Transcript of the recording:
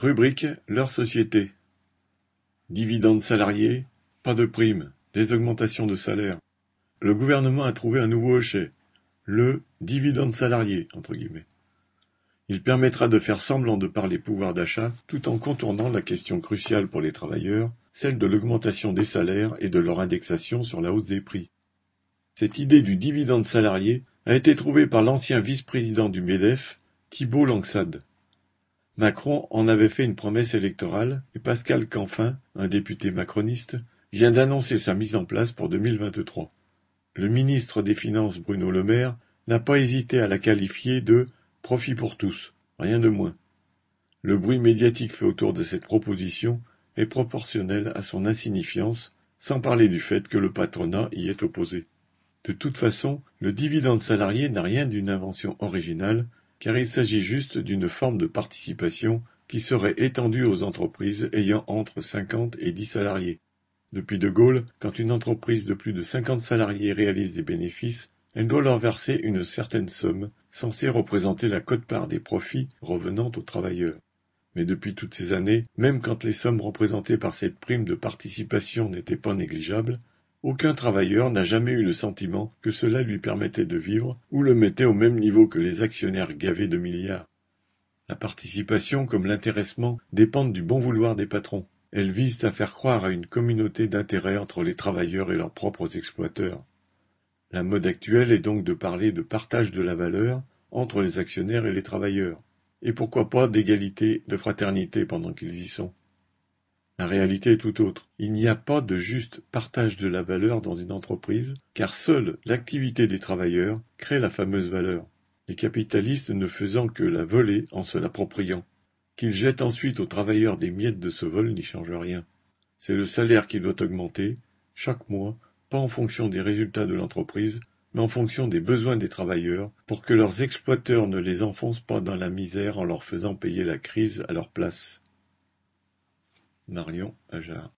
Rubrique Leur société. Dividendes salariés, pas de primes, des augmentations de salaire. Le gouvernement a trouvé un nouveau hochet, le dividende salarié. Il permettra de faire semblant de parler pouvoir d'achat tout en contournant la question cruciale pour les travailleurs, celle de l'augmentation des salaires et de leur indexation sur la hausse des prix. Cette idée du dividende salarié a été trouvée par l'ancien vice-président du MEDEF, Thibault Langsade. Macron en avait fait une promesse électorale et Pascal Canfin, un député macroniste, vient d'annoncer sa mise en place pour 2023. Le ministre des Finances Bruno Le Maire n'a pas hésité à la qualifier de profit pour tous, rien de moins. Le bruit médiatique fait autour de cette proposition est proportionnel à son insignifiance, sans parler du fait que le patronat y est opposé. De toute façon, le dividende salarié n'a rien d'une invention originale, car il s'agit juste d'une forme de participation qui serait étendue aux entreprises ayant entre 50 et 10 salariés. Depuis De Gaulle, quand une entreprise de plus de 50 salariés réalise des bénéfices, elle doit leur verser une certaine somme, censée représenter la quote-part des profits revenant aux travailleurs. Mais depuis toutes ces années, même quand les sommes représentées par cette prime de participation n'étaient pas négligeables, aucun travailleur n'a jamais eu le sentiment que cela lui permettait de vivre ou le mettait au même niveau que les actionnaires gavés de milliards. La participation comme l'intéressement dépendent du bon vouloir des patrons. Elles visent à faire croire à une communauté d'intérêts entre les travailleurs et leurs propres exploiteurs. La mode actuelle est donc de parler de partage de la valeur entre les actionnaires et les travailleurs. Et pourquoi pas d'égalité, de fraternité pendant qu'ils y sont? La réalité est tout autre. Il n'y a pas de juste partage de la valeur dans une entreprise, car seule l'activité des travailleurs crée la fameuse valeur, les capitalistes ne faisant que la voler en se l'appropriant. Qu'ils jettent ensuite aux travailleurs des miettes de ce vol n'y change rien. C'est le salaire qui doit augmenter, chaque mois, pas en fonction des résultats de l'entreprise, mais en fonction des besoins des travailleurs, pour que leurs exploiteurs ne les enfoncent pas dans la misère en leur faisant payer la crise à leur place. Marion Ajar